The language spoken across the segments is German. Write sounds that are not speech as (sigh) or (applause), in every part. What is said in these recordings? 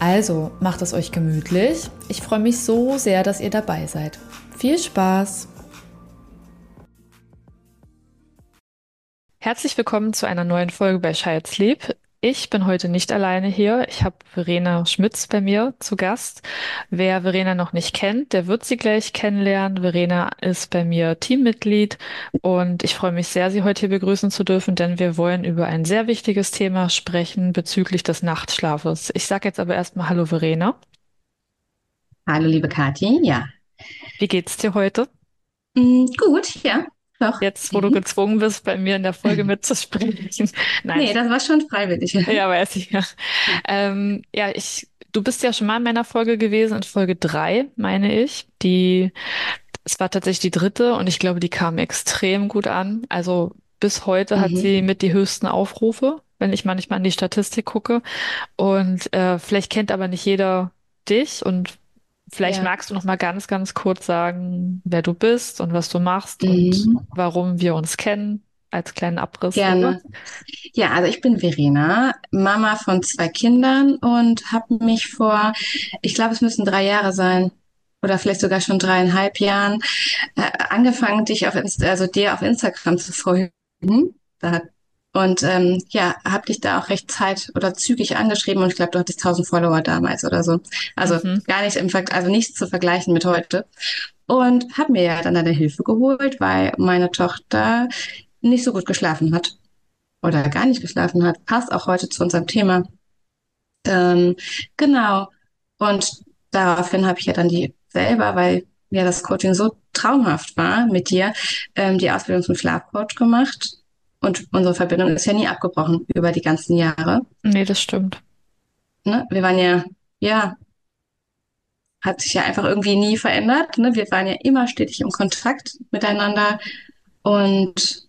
Also macht es euch gemütlich. Ich freue mich so sehr, dass ihr dabei seid. Viel Spaß! Herzlich willkommen zu einer neuen Folge bei Child Sleep. Ich bin heute nicht alleine hier. Ich habe Verena Schmitz bei mir zu Gast. Wer Verena noch nicht kennt, der wird sie gleich kennenlernen. Verena ist bei mir Teammitglied und ich freue mich sehr, sie heute hier begrüßen zu dürfen, denn wir wollen über ein sehr wichtiges Thema sprechen bezüglich des Nachtschlafes. Ich sage jetzt aber erstmal Hallo Verena. Hallo liebe Kathi, ja. Wie geht's dir heute? Mm, gut, ja. Doch. Jetzt, wo du gezwungen bist, bei mir in der Folge (laughs) mitzusprechen. (laughs) Nein. Nee, das war schon freiwillig. (laughs) Ja, weiß ich ja. Ähm, ja, ich, du bist ja schon mal in meiner Folge gewesen, in Folge drei, meine ich. Die, es war tatsächlich die dritte und ich glaube, die kam extrem gut an. Also bis heute mhm. hat sie mit die höchsten Aufrufe, wenn ich manchmal an die Statistik gucke. Und äh, vielleicht kennt aber nicht jeder dich und Vielleicht ja. magst du noch mal ganz, ganz kurz sagen, wer du bist und was du machst mhm. und warum wir uns kennen, als kleinen Abriss. Gerne. Ja, also ich bin Verena, Mama von zwei Kindern und habe mich vor, ich glaube, es müssen drei Jahre sein oder vielleicht sogar schon dreieinhalb Jahren, äh, angefangen, dich auf Inst also dir auf Instagram zu folgen. Da hat und ähm, ja, habe dich da auch recht zeit oder zügig angeschrieben und ich glaube, du hattest 1000 Follower damals oder so. Also mhm. gar nicht im Ver also nichts zu vergleichen mit heute. Und habe mir ja dann deine Hilfe geholt, weil meine Tochter nicht so gut geschlafen hat oder gar nicht geschlafen hat. Passt auch heute zu unserem Thema. Ähm, genau. Und daraufhin habe ich ja dann die selber, weil ja das Coaching so traumhaft war mit dir, ähm, die Ausbildung zum Schlafcoach gemacht und unsere Verbindung ist ja nie abgebrochen über die ganzen Jahre. Nee, das stimmt. Ne? Wir waren ja, ja, hat sich ja einfach irgendwie nie verändert. Ne? Wir waren ja immer stetig im Kontakt miteinander. Und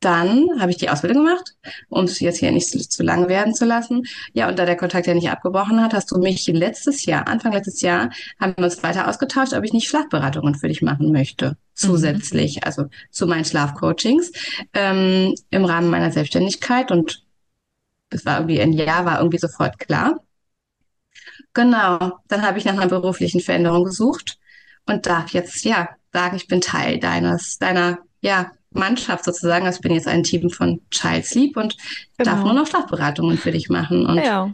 dann habe ich die Ausbildung gemacht, um es jetzt hier nicht zu, zu, lang werden zu lassen. Ja, und da der Kontakt ja nicht abgebrochen hat, hast du mich letztes Jahr, Anfang letztes Jahr, haben wir uns weiter ausgetauscht, ob ich nicht Schlafberatungen für dich machen möchte. Zusätzlich, mhm. also zu meinen Schlafcoachings ähm, im Rahmen meiner Selbstständigkeit. Und das war irgendwie ein Jahr, war irgendwie sofort klar. Genau, dann habe ich nach einer beruflichen Veränderung gesucht und darf jetzt ja sagen, ich bin Teil deines, deiner ja, Mannschaft sozusagen. Also ich bin jetzt ein Team von Child Sleep und genau. darf nur noch Schlafberatungen für dich machen. Und ja.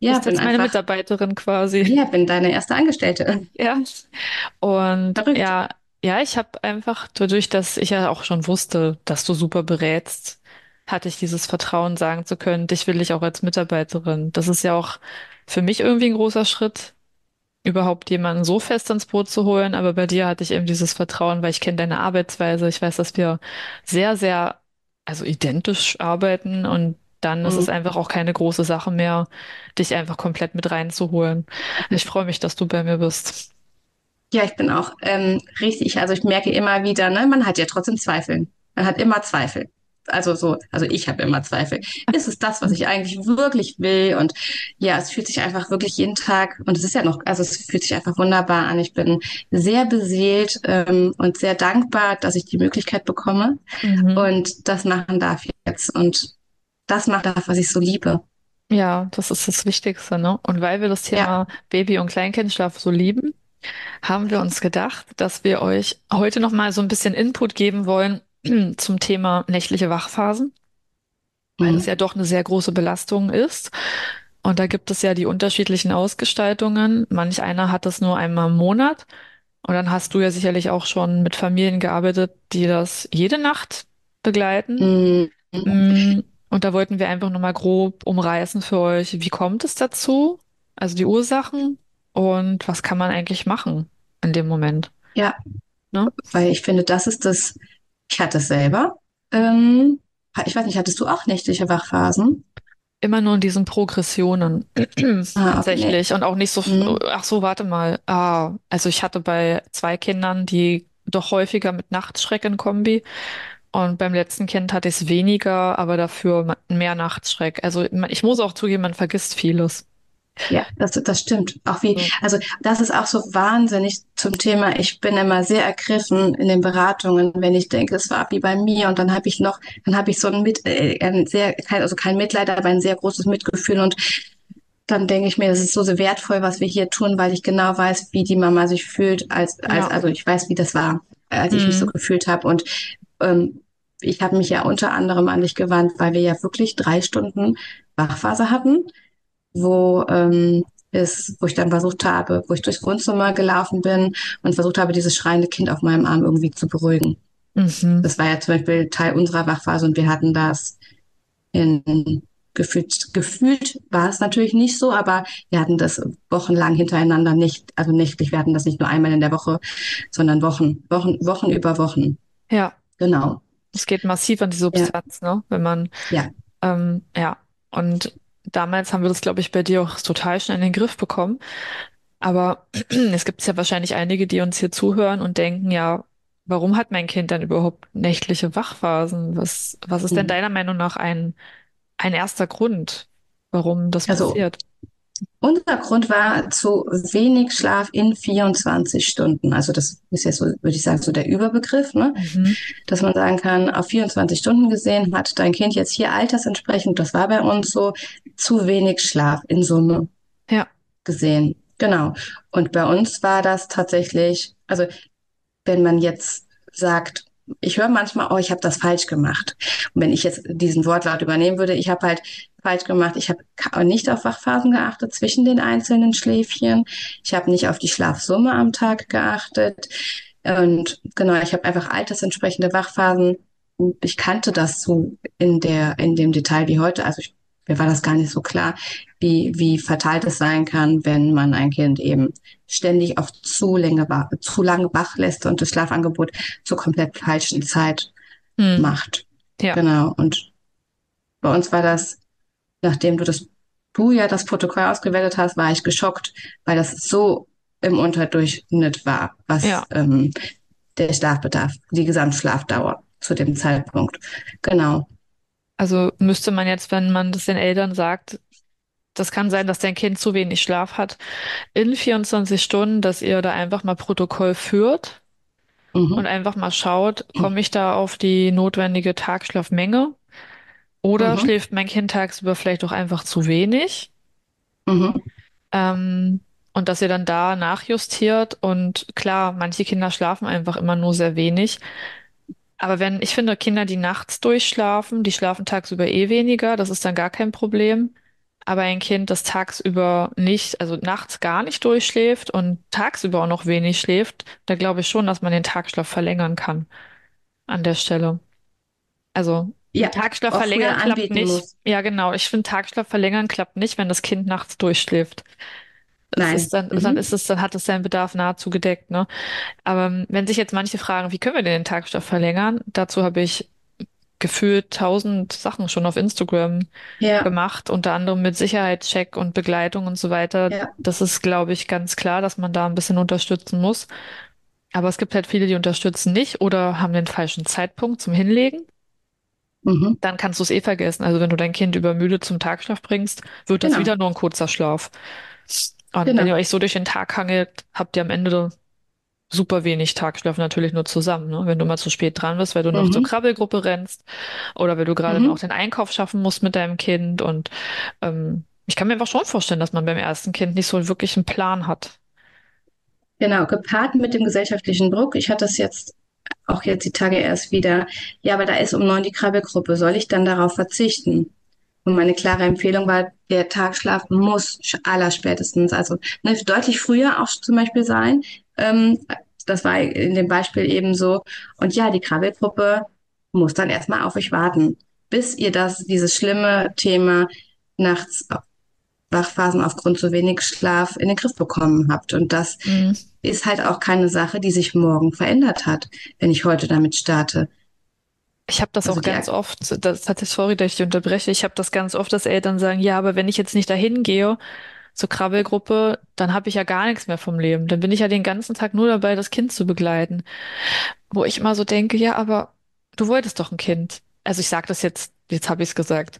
Ja, bist bin jetzt meine einfach, Mitarbeiterin quasi. Ja, bin deine erste Angestellte. Ja. Und Verrückt. ja, ja, ich habe einfach dadurch, dass ich ja auch schon wusste, dass du super berätst, hatte ich dieses Vertrauen sagen zu können, dich will ich auch als Mitarbeiterin. Das ist ja auch für mich irgendwie ein großer Schritt, überhaupt jemanden so fest ins Boot zu holen. Aber bei dir hatte ich eben dieses Vertrauen, weil ich kenne deine Arbeitsweise. Ich weiß, dass wir sehr, sehr, also identisch arbeiten und dann mhm. ist es mhm. einfach auch keine große Sache mehr, dich einfach komplett mit reinzuholen. Ich freue mich, dass du bei mir bist. Ja, ich bin auch ähm, richtig. Also ich merke immer wieder, ne, man hat ja trotzdem Zweifel. Man hat immer Zweifel also so, also ich habe immer Zweifel. Ist es das, was ich eigentlich wirklich will? Und ja, es fühlt sich einfach wirklich jeden Tag, und es ist ja noch, also es fühlt sich einfach wunderbar an. Ich bin sehr beseelt ähm, und sehr dankbar, dass ich die Möglichkeit bekomme mhm. und das machen darf jetzt und das machen darf, was ich so liebe. Ja, das ist das Wichtigste, ne? Und weil wir das Thema ja. Baby- und Kleinkindschlaf so lieben, haben wir uns gedacht, dass wir euch heute noch mal so ein bisschen Input geben wollen, (clears throat) zum Thema nächtliche Wachphasen, weil es mhm. ja doch eine sehr große Belastung ist. Und da gibt es ja die unterschiedlichen Ausgestaltungen. Manch einer hat das nur einmal im Monat. Und dann hast du ja sicherlich auch schon mit Familien gearbeitet, die das jede Nacht begleiten. Mhm. Und da wollten wir einfach nochmal grob umreißen für euch, wie kommt es dazu? Also die Ursachen und was kann man eigentlich machen in dem Moment? Ja, ne? weil ich finde, das ist das ich hatte es selber. Ähm, ich weiß nicht, hattest du auch nächtliche Wachphasen? immer nur in diesen Progressionen (clears throat) Ah, okay, tatsächlich und auch nicht so, Mhm. ach so, warte mal. Ah, also ich hatte bei zwei Kindern die doch häufiger mit Nachtschreck-Kombi und beim letzten Kind hatte ich es weniger, aber dafür mehr Nachtschreck. Also ich muss auch zugeben, man vergisst vieles. Ja, das, das stimmt. Auch wie, So. also das ist auch so wahnsinnig zum Thema. Ich bin immer sehr ergriffen in den Beratungen, wenn ich denke, es war wie bei mir und dann habe ich noch, dann habe ich so ein mit, äh, ein sehr, kein, also kein Mitleid, aber ein sehr großes Mitgefühl und dann denke ich mir, das ist so sehr wertvoll, was wir hier tun, weil ich genau weiß, wie die Mama sich fühlt, als, als Ja. also ich weiß, wie das war, als ich mich so Mhm. gefühlt habe und ähm, ich habe mich ja unter anderem an dich gewandt, weil wir ja wirklich drei Stunden Wachphase hatten wo ähm, ist, wo ich dann versucht habe, wo ich durchs Wohnzimmer gelaufen bin und versucht habe, dieses schreiende Kind auf meinem Arm irgendwie zu beruhigen. Mhm. Das war ja zum Beispiel Teil unserer Wachphase und wir hatten das in gefühlt, gefühlt war es natürlich nicht so, aber wir hatten das wochenlang hintereinander nicht, also nächtlich, wir hatten das nicht nur einmal in der Woche, sondern Wochen, Wochen, Wochen über Wochen. Ja, Genau. es geht massiv an die Ja, Substanz, ne? Wenn man, ja. ähm, ja. Und damals haben wir das, glaube ich, bei dir auch total schnell in den Griff bekommen. Aber (clears throat) es gibt ja wahrscheinlich einige, die uns hier zuhören und denken, ja, warum hat mein Kind dann überhaupt nächtliche Wachphasen? Was, was ist denn Mhm. deiner Meinung nach ein, ein erster Grund, warum das Also passiert? Unser Grund war zu wenig Schlaf in 24 Stunden. Also das ist jetzt so, würde ich sagen, so der Überbegriff, ne? Mhm. Dass man sagen kann, auf 24 Stunden gesehen hat dein Kind jetzt hier altersentsprechend, das war bei uns so, zu wenig Schlaf in Summe Ja. gesehen. Genau. Und bei uns war das tatsächlich, also wenn man jetzt sagt, ich höre manchmal, oh, ich habe das falsch gemacht. Und wenn ich jetzt diesen Wortlaut übernehmen würde, ich habe halt falsch gemacht, ich habe nicht auf Wachphasen geachtet zwischen den einzelnen Schläfchen, ich habe nicht auf die Schlafsumme am Tag geachtet und genau, ich habe einfach altersentsprechende Wachphasen. Ich kannte das so in der in dem Detail wie heute, also ich, mir war das gar nicht so klar, wie wie verteilt es sein kann, wenn man ein Kind eben ständig auf zu lange, zu lange wach lässt und das Schlafangebot zur komplett falschen Zeit Hm. macht. Ja. Genau. Und bei uns war das, nachdem du das, du ja das Protokoll ausgewertet hast, war ich geschockt, weil das so im Unterdurchschnitt war, was Ja. ähm, der Schlafbedarf, die Gesamtschlafdauer zu dem Zeitpunkt. Genau. Also müsste man jetzt, wenn man das den Eltern sagt, das kann sein, dass dein Kind zu wenig Schlaf hat, in 24 Stunden, dass ihr da einfach mal Protokoll führt und Mhm. einfach mal schaut, komme ich da auf die notwendige Tagschlafmenge oder Mhm. schläft mein Kind tagsüber vielleicht auch einfach zu wenig? Mhm. Ähm, und dass ihr dann da nachjustiert und klar, manche Kinder schlafen einfach immer nur sehr wenig. Aber wenn, ich finde, Kinder, die nachts durchschlafen, die schlafen tagsüber eh weniger, das ist dann gar kein Problem. Aber ein Kind, das tagsüber nicht, also nachts gar nicht durchschläft und tagsüber auch noch wenig schläft, da glaube ich schon, dass man den Tagschlaf verlängern kann an der Stelle. Also Ja, Tagschlaf verlängern klappt nicht. muss. Ja, genau. Ich finde, Tagschlaf verlängern klappt nicht, wenn das Kind nachts durchschläft. Das ist Nein. dann, dann ist Mhm. es, dann hat es seinen Bedarf nahezu gedeckt, ne? Aber ähm, wenn sich jetzt manche fragen, wie können wir denn den Tagschlaf verlängern? Dazu habe ich gefühlt tausend Sachen schon auf Instagram Ja, gemacht, unter anderem mit Sicherheitscheck und Begleitung und so weiter. ja. Das ist, glaube ich, ganz klar, dass man da ein bisschen unterstützen muss. Aber es gibt halt viele, die unterstützen nicht oder haben den falschen Zeitpunkt zum Hinlegen. Mhm. Dann kannst du es eh vergessen. Also wenn du dein Kind übermüdet zum Tagschlaf bringst, wird das wieder Genau. nur ein kurzer Schlaf. Und wenn ihr Genau. euch so durch den Tag hangelt, habt ihr am Ende super wenig Tagschlaf natürlich nur zusammen. Ne? Wenn du mal zu spät dran bist, weil du noch zur Mhm. Krabbelgruppe rennst oder weil du gerade noch Mhm. den Einkauf schaffen musst mit deinem Kind. Und ähm, ich kann mir einfach schon vorstellen, dass man beim ersten Kind nicht so wirklich einen Plan hat. Genau, gepaart mit dem gesellschaftlichen Druck. Ich hatte das jetzt auch jetzt die Tage erst wieder. Ja, aber da ist um neun die Krabbelgruppe. Soll ich dann darauf verzichten? Und meine klare Empfehlung war, der Tagschlaf muss allerspätestens, also ne, deutlich früher auch zum Beispiel sein. Ähm, das war in dem Beispiel eben so. Und ja, die Krabbelgruppe muss dann erstmal auf euch warten, bis ihr das, dieses schlimme Thema nachts Wachphasen aufgrund zu wenig Schlaf in den Griff bekommen habt. Und das Mhm. ist halt auch keine Sache, die sich morgen verändert hat, wenn ich heute damit starte. Ich habe das Also auch ganz oft, das hat sorry, dass ich unterbreche, ich habe das ganz oft, dass Eltern sagen, ja, aber wenn ich jetzt nicht dahin gehe zur Krabbelgruppe, dann habe ich ja gar nichts mehr vom Leben. Dann bin ich ja den ganzen Tag nur dabei, das Kind zu begleiten. Wo ich immer so denke, ja, aber du wolltest doch ein Kind. Also ich sage das jetzt, jetzt habe ich es gesagt.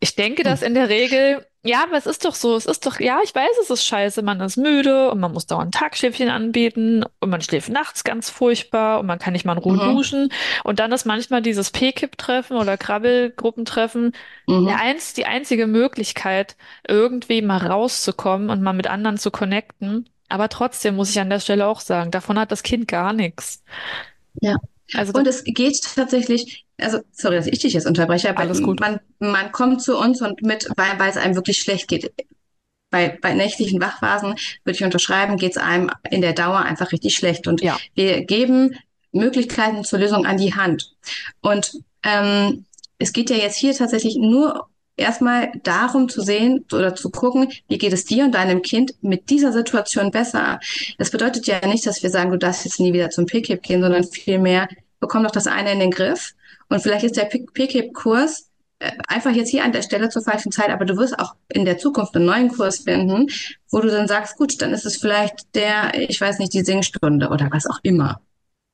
Ich denke hm, das in der Regel, ja, aber es ist doch so, es ist doch, ja, ich weiß, es ist scheiße, man ist müde und man muss dauernd Tagschläfchen anbieten und man schläft nachts ganz furchtbar und man kann nicht mal in Ruhe mhm, duschen und dann ist manchmal dieses P-Kip-Treffen oder Krabbelgruppentreffen der mhm, eins, die einzige Möglichkeit, irgendwie mal rauszukommen und mal mit anderen zu connecten. Aber trotzdem muss ich an der Stelle auch sagen, davon hat das Kind gar nichts. ja. Also Und es geht tatsächlich, also sorry, dass ich dich jetzt unterbreche, aber alles gut. man, man kommt zu uns und mit, weil, weil es einem wirklich schlecht geht. Bei, bei nächtlichen Wachphasen würde ich unterschreiben, geht es einem in der Dauer einfach richtig schlecht. Und Ja, wir geben Möglichkeiten zur Lösung an die Hand. Und ähm, es geht ja jetzt hier tatsächlich nur erstmal darum zu sehen oder zu gucken, wie geht es dir und deinem Kind mit dieser Situation besser. Das bedeutet ja nicht, dass wir sagen, du darfst jetzt nie wieder zum PKIP gehen, sondern vielmehr, bekomm doch das eine in den Griff. Und vielleicht ist der PKIP-Kurs äh, einfach jetzt hier an der Stelle zur falschen Zeit, aber du wirst auch in der Zukunft einen neuen Kurs finden, wo du dann sagst, gut, dann ist es vielleicht der, ich weiß nicht, die Singstunde oder was auch immer.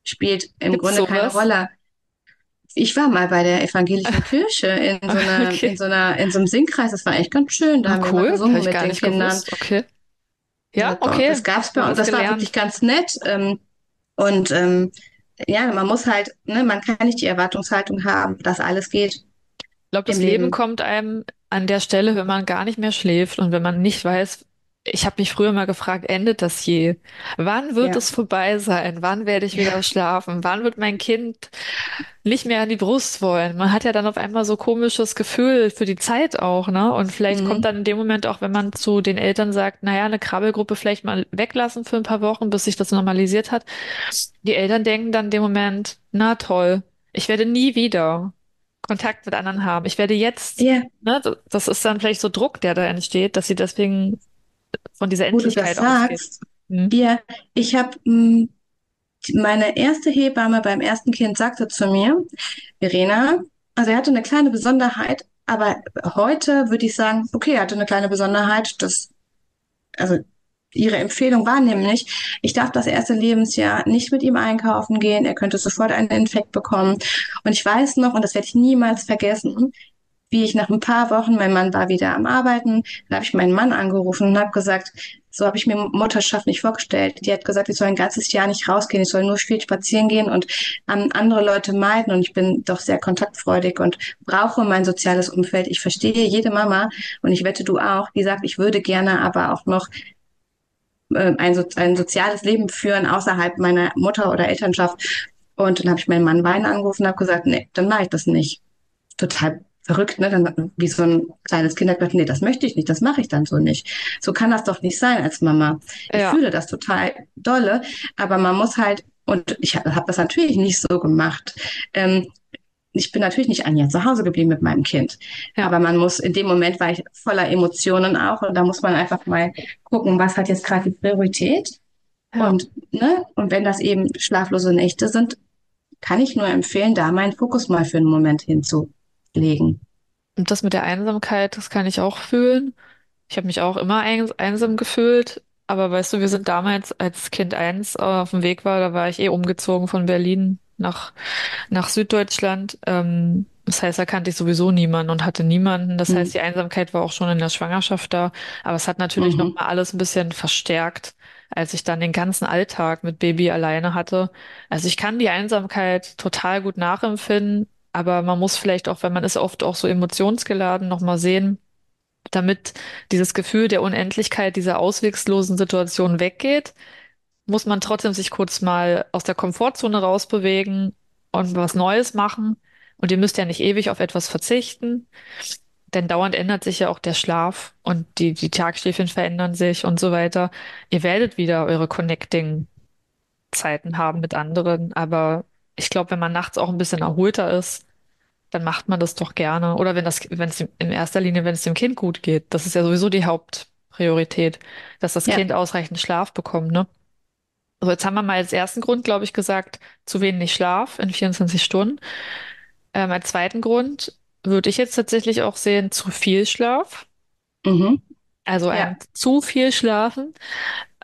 Spielt im gibt's Grunde keine sowas? Rolle. Ich war mal bei der evangelischen (laughs) Kirche in so einer, in Okay. so einer, in so einem Singkreis. Das war echt ganz schön. Da Ah, haben wir mal cool. Habe gesungen mit den Kindern. gewusst. Okay. Ja, doch, okay. das gab's bei uns. Das war wirklich gelernt. ganz nett. Ähm, und ähm, ja, man muss halt, ne, man kann nicht die Erwartungshaltung haben, dass alles geht Ich glaube, das Leben Leben. kommt einem an der Stelle, wenn man gar nicht mehr schläft und wenn man nicht weiß, ich habe mich früher mal gefragt, endet das je? Wann wird Ja, es vorbei sein? Wann werde ich wieder schlafen? Wann wird mein Kind nicht mehr an die Brust wollen? Man hat ja dann auf einmal so komisches Gefühl für die Zeit auch, ne? Und vielleicht kommt mhm. dann in dem Moment auch, wenn man zu den Eltern sagt, naja, eine Krabbelgruppe vielleicht mal weglassen für ein paar Wochen, bis sich das normalisiert hat. Die Eltern denken dann in dem Moment, na toll, ich werde nie wieder Kontakt mit anderen haben. Ich werde jetzt, Ja, ne, das ist dann vielleicht so Druck, der da entsteht, dass sie deswegen von dieser wo du das Endlichkeit sagst. Hm? Ja, ich habe meine erste Hebamme beim ersten Kind sagte zu mir, Verena, also er hatte eine kleine Besonderheit, aber heute würde ich sagen, okay, er hatte eine kleine Besonderheit. Das, also ihre Empfehlung war nämlich, ich darf das erste Lebensjahr nicht mit ihm einkaufen gehen, er könnte sofort einen Infekt bekommen. Und ich weiß noch, und das werde ich niemals vergessen, wie ich nach ein paar Wochen, mein Mann war wieder am Arbeiten, dann habe ich meinen Mann angerufen und habe gesagt, so habe ich mir Mutterschaft nicht vorgestellt. Die hat gesagt, ich soll ein ganzes Jahr nicht rausgehen, ich soll nur viel spazieren gehen und ähm, andere Leute meiden. Und ich bin doch sehr kontaktfreudig und brauche mein soziales Umfeld. Ich verstehe jede Mama und ich wette du auch, die sagt, ich würde gerne aber auch noch äh, ein, so ein soziales Leben führen außerhalb meiner Mutter- oder Elternschaft. Und dann habe ich meinen Mann Wein angerufen und habe gesagt, nee, dann mache ich das nicht total verrückt, ne? Dann wie so ein kleines Kind hat gesagt, nee, das möchte ich nicht, das mache ich dann so nicht. So kann das doch nicht sein als Mama. Ich Ja, fühle das total dolle, aber man muss halt, und ich habe hab das natürlich nicht so gemacht. Ähm, ich bin natürlich nicht ein Jahr zu Hause geblieben mit meinem Kind. ja. Aber man muss, in dem Moment war ich voller Emotionen auch und da muss man einfach mal gucken, was hat jetzt gerade die Priorität. Ja, Und, ne, und wenn das eben schlaflose Nächte sind, kann ich nur empfehlen, da meinen Fokus mal für einen Moment hinzulegen. und das mit der Einsamkeit, das kann ich auch fühlen. Ich habe mich auch immer eins einsam gefühlt, aber weißt du, wir sind damals, als Kind eins äh, auf dem Weg war, da war ich eh umgezogen von Berlin nach, nach Süddeutschland. Ähm, das heißt, da kannte ich sowieso niemanden und hatte niemanden. Das heißt, Mhm. die Einsamkeit war auch schon in der Schwangerschaft da, aber es hat natürlich Mhm. nochmal alles ein bisschen verstärkt, als ich dann den ganzen Alltag mit Baby alleine hatte. Also ich kann die Einsamkeit total gut nachempfinden, aber man muss vielleicht auch, wenn man ist oft auch so emotionsgeladen, nochmal sehen, damit dieses Gefühl der Unendlichkeit dieser ausweglosen Situation weggeht, muss man trotzdem sich kurz mal aus der Komfortzone rausbewegen und was Neues machen. Und ihr müsst ja nicht ewig auf etwas verzichten, denn dauernd ändert sich ja auch der Schlaf und die, die Tagschläfchen verändern sich und so weiter. Ihr werdet wieder eure Connecting-Zeiten haben mit anderen, aber ich glaube, wenn man nachts auch ein bisschen erholter ist, dann macht man das doch gerne. Oder wenn das, wenn es in erster Linie, wenn es dem Kind gut geht. Das ist ja sowieso die Hauptpriorität, dass das Ja, Kind ausreichend Schlaf bekommt, ne? Also jetzt haben wir mal als ersten Grund, glaube ich, gesagt, zu wenig Schlaf in 24 Stunden. Ähm, als zweiten Grund würde ich jetzt tatsächlich auch sehen, zu viel Schlaf. Mhm. Also Ja. ein zu viel Schlafen,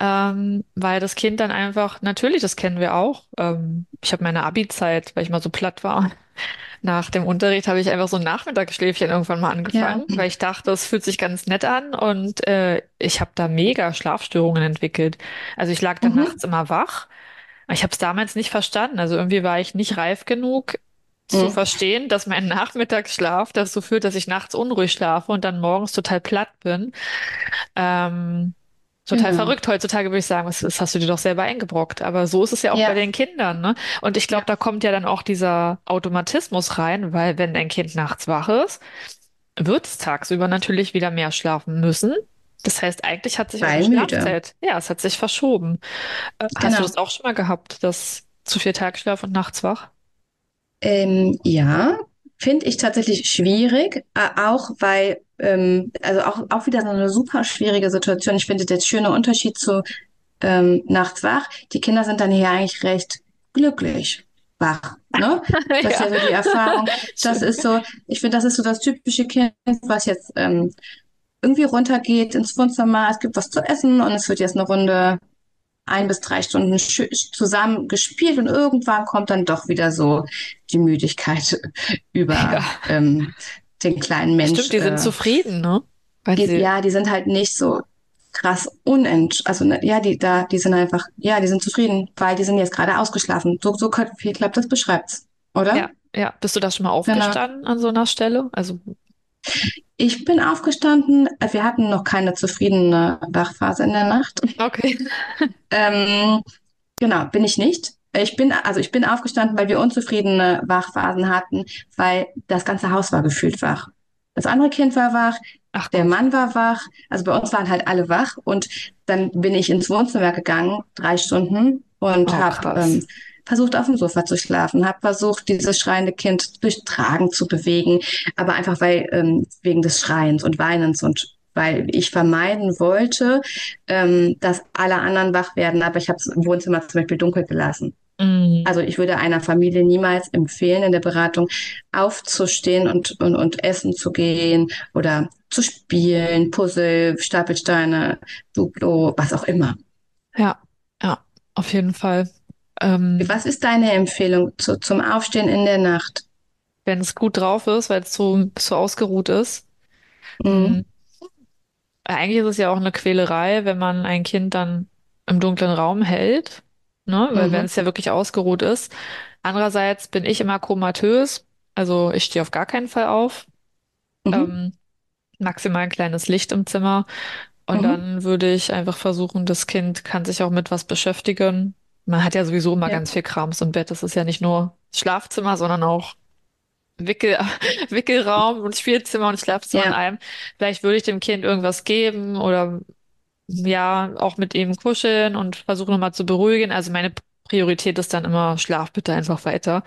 ähm, weil das Kind dann einfach, natürlich, das kennen wir auch. Ähm, ich habe meine Abi-Zeit, weil ich mal so platt war. (laughs) Nach dem Unterricht habe ich einfach so ein Nachmittagsschläfchen irgendwann mal Ja. angefangen, weil ich dachte, es fühlt sich ganz nett an und äh, ich habe da mega Schlafstörungen entwickelt. Also ich lag dann Mhm. nachts immer wach. Ich habe es damals nicht verstanden. Also irgendwie war ich nicht reif genug zu Mhm. verstehen, dass mein Nachmittagsschlaf dazu führt, dass ich nachts unruhig schlafe und dann morgens total platt bin. Ähm, total Genau. verrückt. Heutzutage würde ich sagen, das, das hast du dir doch selber eingebrockt. Aber so ist es ja auch bei Ja. den Kindern, ne? Und ich glaube, Ja. da kommt ja dann auch dieser Automatismus rein, weil wenn ein Kind nachts wach ist, wird es tagsüber natürlich wieder mehr schlafen müssen. Das heißt, eigentlich hat sich müde. Schlafzeit, ja, es hat sich verschoben. Äh, Hast du Genau. das auch schon mal gehabt, dass zu viel Tagschlaf und nachts wach? Ähm, ja, finde ich tatsächlich schwierig, auch weil, ähm, also auch, auch wieder so eine super schwierige Situation. Ich finde der schöne Unterschied zu ähm, nachts wach. Die Kinder sind dann hier eigentlich recht glücklich wach. Ne? (laughs) Das ist Ja, ja so die Erfahrung. (laughs) Das ist so, ich finde, das ist so das typische Kind, was jetzt ähm, irgendwie runtergeht ins Wohnzimmer, es gibt was zu essen und es wird jetzt eine Runde ein bis drei Stunden zusammen gespielt und irgendwann kommt dann doch wieder so die Müdigkeit (laughs) Ja, über ähm, den kleinen ja, stimmt, die sind Äh, zufrieden, ne? Die, ja, die sind halt nicht so krass unent, also ne, ja, die da, die sind einfach, ja, die sind zufrieden, weil die sind jetzt gerade ausgeschlafen. So, so wie klappt das beschreibt's, ja, oder? ja. Bist du da schon mal Genau. aufgestanden an so einer Stelle? Also, Ich bin aufgestanden. Wir hatten noch keine zufriedene Wachphase in der Nacht. okay. Ähm, Genau, bin ich nicht. Ich bin, also ich bin aufgestanden, weil wir unzufriedene Wachphasen hatten, weil das ganze Haus war gefühlt wach. Das andere Kind war wach, Ach der. Mann war wach, also bei uns waren halt alle wach und dann bin ich ins Wohnzimmer gegangen, drei Stunden und Oh, habe ähm, versucht auf dem Sofa zu schlafen, habe versucht dieses schreiende Kind durch Tragen zu bewegen, aber einfach weil ähm, wegen des Schreiens und Weinens und weil ich vermeiden wollte, ähm, dass alle anderen wach werden, aber ich habe das Wohnzimmer zum Beispiel dunkel gelassen. Mm, Also ich würde einer Familie niemals empfehlen, in der Beratung aufzustehen und, und, und essen zu gehen oder zu spielen, Puzzle, Stapelsteine, Duplo, was auch immer. ja, ja, auf jeden Fall. Ähm, Was ist deine Empfehlung zu, zum Aufstehen in der Nacht? wenn es gut drauf ist, weil es so, so ausgeruht ist. Mm, Mhm. eigentlich ist es ja auch eine Quälerei, wenn man ein Kind dann im dunklen Raum hält, ne? Weil wenn Mhm. es ja wirklich ausgeruht ist. Andererseits bin ich immer komatös, also ich stehe auf gar keinen Fall auf. Mhm. Ähm, maximal ein kleines Licht im Zimmer. Und Mhm. dann würde ich einfach versuchen, das Kind kann sich auch mit was beschäftigen. Man hat ja sowieso immer Ja. ganz viel Krams im Bett. Das ist ja nicht nur Schlafzimmer, sondern auch Wickel, (laughs) Wickelraum und Spielzimmer und Schlafzimmer in Ja. einem. Vielleicht würde ich dem Kind irgendwas geben oder ja, auch mit ihm kuscheln und versuchen nochmal zu beruhigen. Also meine Priorität ist dann immer, schlaf bitte einfach weiter.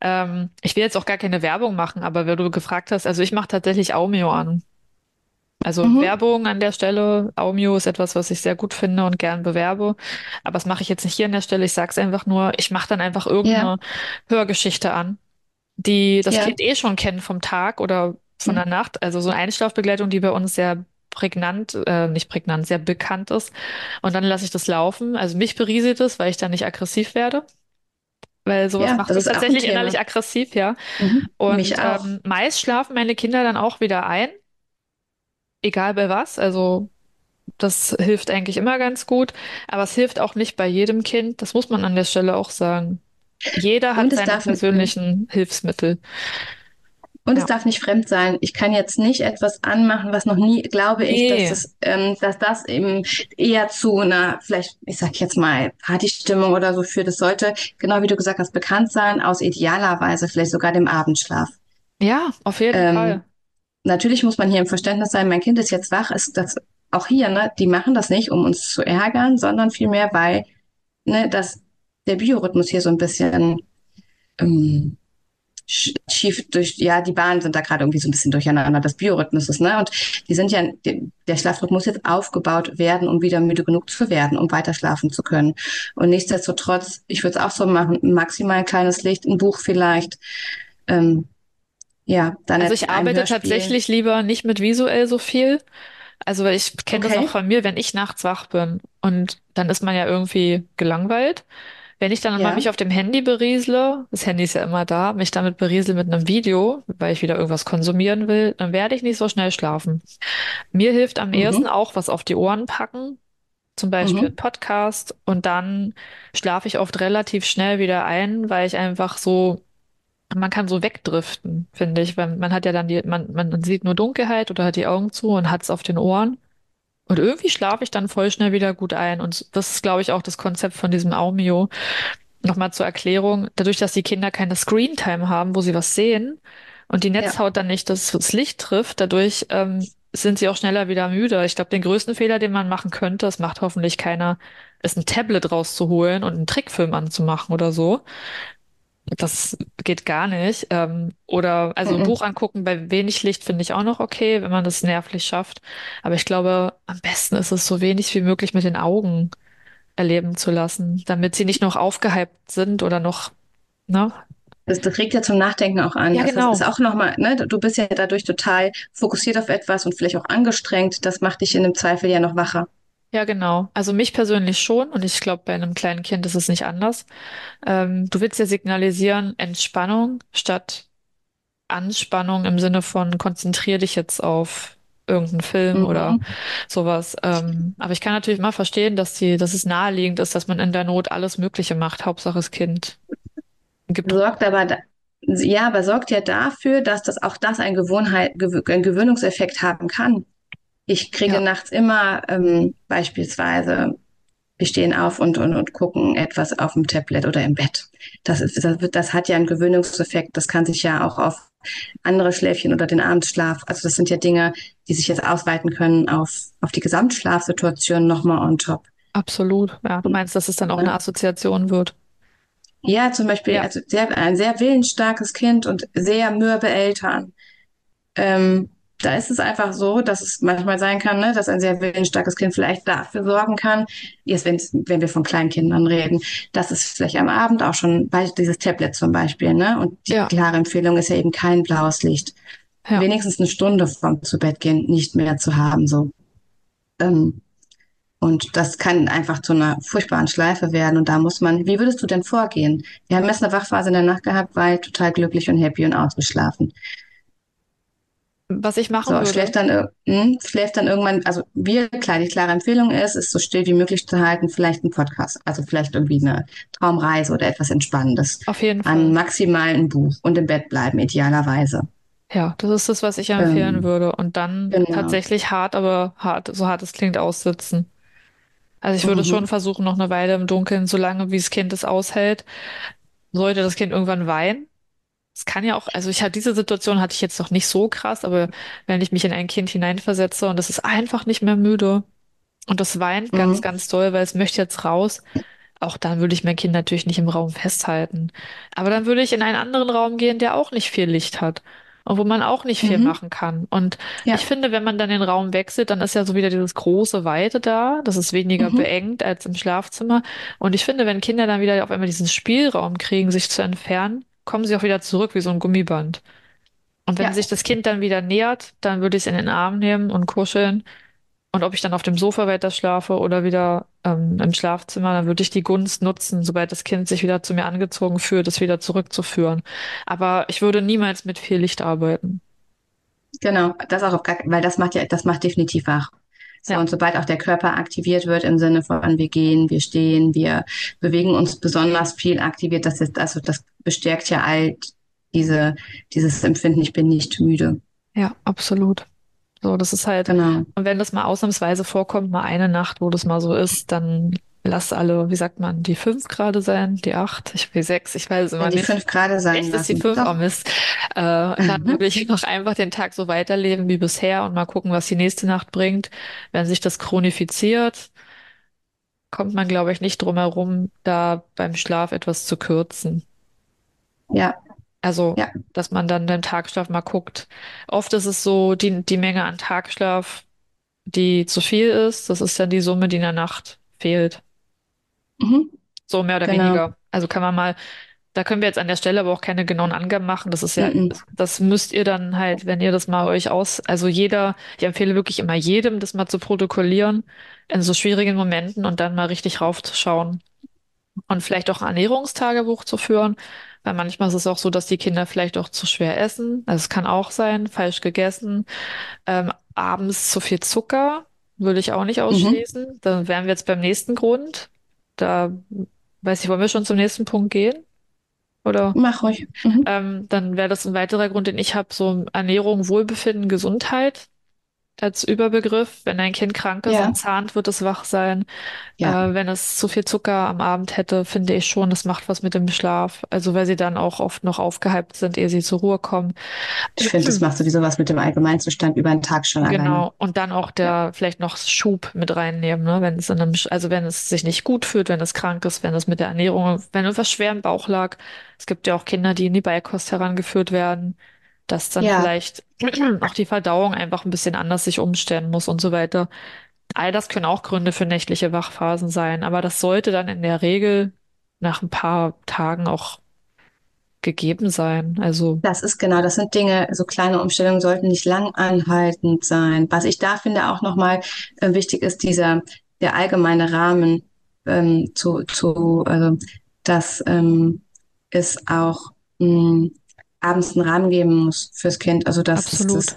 Ähm, ich will jetzt auch gar keine Werbung machen, aber wenn du gefragt hast, also ich mache tatsächlich Aumio an. Also Mhm. Werbung an der Stelle. Aumio ist etwas, was ich sehr gut finde und gern bewerbe. Aber das mache ich jetzt nicht hier an der Stelle. Ich sage es einfach nur, ich mache dann einfach Ja. irgendeine Hörgeschichte an, die das Ja. Kind eh schon kennt vom Tag oder von der Nacht. Also so eine Einschlafbegleitung, die bei uns sehr prägnant, äh, nicht prägnant, sehr bekannt ist. Und dann lasse ich das laufen. Also mich berieselt es, weil ich dann nicht aggressiv werde. Weil sowas Ja, macht das mich tatsächlich innerlich aggressiv, ja. Mhm. Und ähm, meist schlafen meine Kinder dann auch wieder ein, egal bei was. Also Das hilft eigentlich immer ganz gut, aber es hilft auch nicht bei jedem Kind. Das muss man an der Stelle auch sagen. Jeder Und hat seine persönlichen Hilfsmittel. Und es Ja. darf nicht fremd sein. Ich kann jetzt nicht etwas anmachen, was noch nie, glaube ich, dass das, ähm, dass das eben eher zu einer, vielleicht, ich sag jetzt mal, Partystimmung oder so führt. Es sollte, genau wie du gesagt hast, bekannt sein, aus idealerweise vielleicht sogar dem Abendschlaf. Ja, auf jeden Ähm, Fall. natürlich muss man hier im Verständnis sein, mein Kind ist jetzt wach, ist das auch hier, ne, die machen das nicht, um uns zu ärgern, sondern vielmehr, weil, ne, dass der Biorhythmus hier so ein bisschen ähm, schief durch, ja, die Bahnen sind da gerade irgendwie so ein bisschen durcheinander des Biorhythmuses, ne? Und die sind ja, der Schlafrhythmus muss jetzt aufgebaut werden, um wieder müde genug zu werden, um weiter schlafen zu können. Und nichtsdestotrotz, ich würde es auch so machen, maximal ein kleines Licht, ein Buch vielleicht, ähm, ja, dann Also ich arbeite Hörspiel. tatsächlich lieber nicht mit visuell so viel. Also ich kenne das auch Okay, von mir, wenn ich nachts wach bin und dann ist man ja irgendwie gelangweilt. Wenn ich dann mal ja. mich auf dem Handy beriesle, das Handy ist ja immer da, mich damit beriesle mit einem Video, weil ich wieder irgendwas konsumieren will, dann werde ich nicht so schnell schlafen. Mir hilft am ehesten Mhm, auch was auf die Ohren packen, zum Beispiel ein mhm. Podcast und dann schlafe ich oft relativ schnell wieder ein, weil ich einfach so man kann so wegdriften, finde ich, weil man hat ja dann die, man, man sieht nur Dunkelheit oder hat die Augen zu und hat es auf den Ohren. Und irgendwie schlafe ich dann voll schnell wieder gut ein. Und das ist, glaube ich, auch das Konzept von diesem Aumio. Nochmal zur Erklärung, dadurch, dass die Kinder keine Screentime haben, wo sie was sehen und die Ja, Netzhaut dann nicht das, das Licht trifft, dadurch ähm, sind sie auch schneller wieder müde. Ich glaube, den größten Fehler, den man machen könnte, das macht hoffentlich keiner, ist ein Tablet rauszuholen und einen Trickfilm anzumachen oder so. Das geht gar nicht. Ähm, oder also ein. Buch angucken bei wenig Licht finde ich auch noch okay, wenn man das nervlich schafft. Aber ich glaube, am besten ist es so wenig wie möglich mit den Augen erleben zu lassen, damit sie nicht noch aufgehypt sind oder noch, ne? Das, das regt ja zum Nachdenken auch an. Ja, Das, das ist genau. auch nochmal, ne, du bist ja dadurch total fokussiert auf etwas und vielleicht auch angestrengt. Das macht dich in dem Zweifel ja noch wacher. Ja, genau. Also mich persönlich schon und ich glaube, bei einem kleinen Kind ist es nicht anders. Ähm, du willst ja signalisieren, Entspannung statt Anspannung im Sinne von konzentrier dich jetzt auf irgendeinen Film oder Mhm. sowas. Ähm, aber ich kann natürlich mal verstehen, dass die, dass es naheliegend ist, dass man in der Not alles Mögliche macht. Hauptsache das Kind gibt. Sorgt aber, da, ja, aber sorgt ja dafür, dass das auch das ein Gewohnheit, Gew ein Gewöhnungseffekt haben kann. Ich kriege Ja, nachts immer ähm, beispielsweise, wir stehen auf und, und, und gucken etwas auf dem Tablet oder im Bett. Das ist, das, das hat ja einen Gewöhnungseffekt. Das kann sich ja auch auf andere Schläfchen oder den Abendschlaf, also das sind ja Dinge, die sich jetzt ausweiten können auf, auf die Gesamtschlafsituation nochmal on top. absolut. Ja, du meinst, dass es dann auch eine Ne? Assoziation wird. Ja, zum Beispiel, Ja, also sehr, ein sehr willensstarkes Kind und sehr mürbe Eltern. Ähm, da ist es einfach so, dass es manchmal sein kann, ne, dass ein sehr willensstarkes Kind vielleicht dafür sorgen kann, jetzt wenn, wenn wir von Kleinkindern reden, dass es vielleicht am Abend auch schon bei dieses Tablet zum Beispiel, ne, und die ja, klare Empfehlung ist ja eben kein blaues Licht, ja, wenigstens eine Stunde vom zu Bett gehen nicht mehr zu haben, so. Ähm, und das kann einfach zu einer furchtbaren Schleife werden. Und da muss man, wie würdest du denn vorgehen? Wir haben jetzt eine Wachphase in der Nacht gehabt, weil total glücklich und happy und ausgeschlafen. Was ich machen So, würde. schläft dann, hm, schläft dann irgendwann, also wir, klar, die klare Empfehlung ist, ist so still wie möglich zu halten, vielleicht ein Podcast, also vielleicht irgendwie eine Traumreise oder etwas Entspannendes. Auf jeden An Fall. maximal ein Buch und im Bett bleiben, idealerweise. Ja, das ist das, was ich empfehlen Ähm, würde. Und dann genau. tatsächlich hart, aber hart, so hart es klingt, aussitzen. Also ich würde schon Mhm. versuchen, noch eine Weile im Dunkeln, solange wie das Kind es aushält. Sollte das Kind irgendwann weinen? Es kann ja auch, also ich hatte diese Situation hatte ich jetzt noch nicht so krass, aber wenn ich mich in ein Kind hineinversetze und es ist einfach nicht mehr müde und das weint ganz, Mhm. ganz doll, weil es möchte jetzt raus, auch dann würde ich mein Kind natürlich nicht im Raum festhalten. Aber dann würde ich in einen anderen Raum gehen, der auch nicht viel Licht hat und wo man auch nicht viel Mhm. machen kann. Und ich Ja. finde, wenn man dann den Raum wechselt, dann ist ja so wieder dieses große Weite da. Das ist weniger Mhm. beengt als im Schlafzimmer. Und ich finde, wenn Kinder dann wieder auf einmal diesen Spielraum kriegen, sich zu entfernen, kommen sie auch wieder zurück wie so ein Gummiband. Und wenn Ja. sich das Kind dann wieder nähert, dann würde ich es in den Arm nehmen und kuscheln. Und ob ich dann auf dem Sofa weiter schlafe oder wieder ähm, im Schlafzimmer, dann würde ich die Gunst nutzen, sobald das Kind sich wieder zu mir angezogen fühlt, es wieder zurückzuführen. Aber ich würde niemals mit viel Licht arbeiten. Genau, das auch auf gar, weil das macht ja, das macht definitiv wach. So, Ja, und sobald auch der Körper aktiviert wird im Sinne von wir gehen, wir stehen, wir bewegen uns besonders viel aktiviert, das ist, also das bestärkt ja all diese, dieses Empfinden, ich bin nicht müde. ja, absolut. So, das ist halt, Genau. und wenn das mal ausnahmsweise vorkommt, mal eine Nacht, wo das mal so ist, dann lass alle, wie sagt man, die fünf gerade sein, die acht, ich will sechs, ich weiß es Ja, immer die nicht. fünf Grade sein Echt ist die fünf, Doch. Mist. Äh, dann würde ich noch einfach den Tag so weiterleben wie bisher und mal gucken, was die nächste Nacht bringt. Wenn sich das chronifiziert, kommt man, glaube ich, nicht drum herum, da beim Schlaf etwas zu kürzen. Ja, Also, ja. dass man dann den Tagschlaf mal guckt. Oft ist es so, die, die Menge an Tagschlaf, die zu viel ist, das ist dann die Summe, die in der Nacht fehlt. Mhm. So mehr oder Genau. weniger. Also kann man mal Da können wir jetzt an der Stelle aber auch keine genauen Angaben machen. Das ist ja, Mm-mm. das müsst ihr dann halt, wenn ihr das mal euch aus, also jeder, ich empfehle wirklich immer jedem, das mal zu protokollieren in so schwierigen Momenten und dann mal richtig raufzuschauen und vielleicht auch ein Ernährungstagebuch zu führen, weil manchmal ist es auch so, dass die Kinder vielleicht auch zu schwer essen. Also es kann auch sein, falsch gegessen, ähm, abends zu viel Zucker, würde ich auch nicht Mhm. ausschließen. Dann wären wir jetzt beim nächsten Grund. Da weiß ich, wollen wir schon zum nächsten Punkt gehen? Oder? Mach ruhig. Mhm. Ähm, dann wäre das ein weiterer Grund, den ich habe, so Ernährung, Wohlbefinden, Gesundheit als Überbegriff. Wenn ein Kind krank ist Ja, und zahnt, wird es wach sein. ja. Äh, wenn es zu viel Zucker am Abend hätte, finde ich schon, das macht was mit dem Schlaf. Also weil sie dann auch oft noch aufgehypt sind, ehe sie zur Ruhe kommen. Ich finde, das macht sowieso was mit dem Allgemeinzustand über den Tag schon alleine. Genau. Und dann auch Ja. der vielleicht noch Schub mit reinnehmen, ne? Wenn es in einem, also wenn es sich nicht gut fühlt, wenn es krank ist, wenn es mit der Ernährung, wenn irgendwas schwer im Bauch lag. Es gibt ja auch Kinder, die in die Beikost herangeführt werden, dass dann Ja, vielleicht (clears throat) auch die Verdauung einfach ein bisschen anders sich umstellen muss und so weiter. All das können auch Gründe für nächtliche Wachphasen sein, aber das sollte dann in der Regel nach ein paar Tagen auch gegeben sein. Also, Das ist genau, das sind Dinge, so kleine Umstellungen sollten nicht lang anhaltend sein. Was ich da finde auch nochmal äh, wichtig ist, dieser, der allgemeine Rahmen ähm, zu, zu, also, dass ähm, es auch mh, abends einen Rahmen geben muss fürs Kind. Also, dass es, das,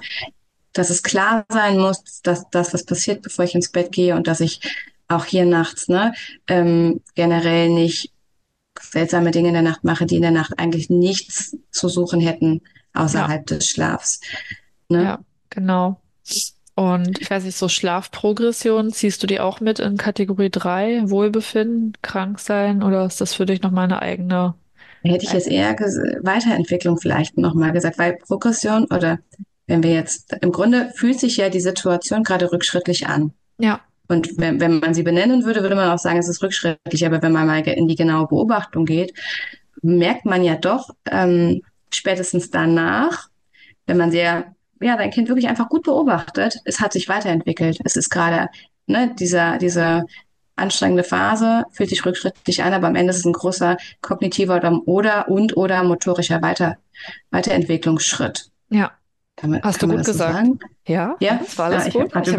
dass es klar sein muss, dass das, was passiert, bevor ich ins Bett gehe und dass ich auch hier nachts, ne, ähm, generell nicht seltsame Dinge in der Nacht mache, die in der Nacht eigentlich nichts zu suchen hätten Ja, außerhalb des Schlafs. Ne? ja, genau. Und ich weiß nicht, so Schlafprogression, ziehst du die auch mit in Kategorie 3, Wohlbefinden, krank sein, oder ist das für dich nochmal eine eigene? Hätte ich jetzt eher Weiterentwicklung vielleicht nochmal gesagt, weil Progression oder wenn wir jetzt, im Grunde fühlt sich ja die Situation gerade rückschrittlich an. Ja, Und wenn, wenn man sie benennen würde, würde man auch sagen, es ist rückschrittlich. Aber wenn man mal in die genaue Beobachtung geht, merkt man ja doch ähm, spätestens danach, wenn man sehr, ja, dein Kind wirklich einfach gut beobachtet, es hat sich weiterentwickelt. Es ist gerade, ne, dieser, diese anstrengende Phase fühlt sich rückschrittlich an, aber am Ende ist es ein großer kognitiver oder, oder und oder motorischer Weiter, Weiterentwicklungsschritt. ja, man, hast du gut das so gesagt. sagen? Ja, Ja, das war ja alles ich habe gut. gerade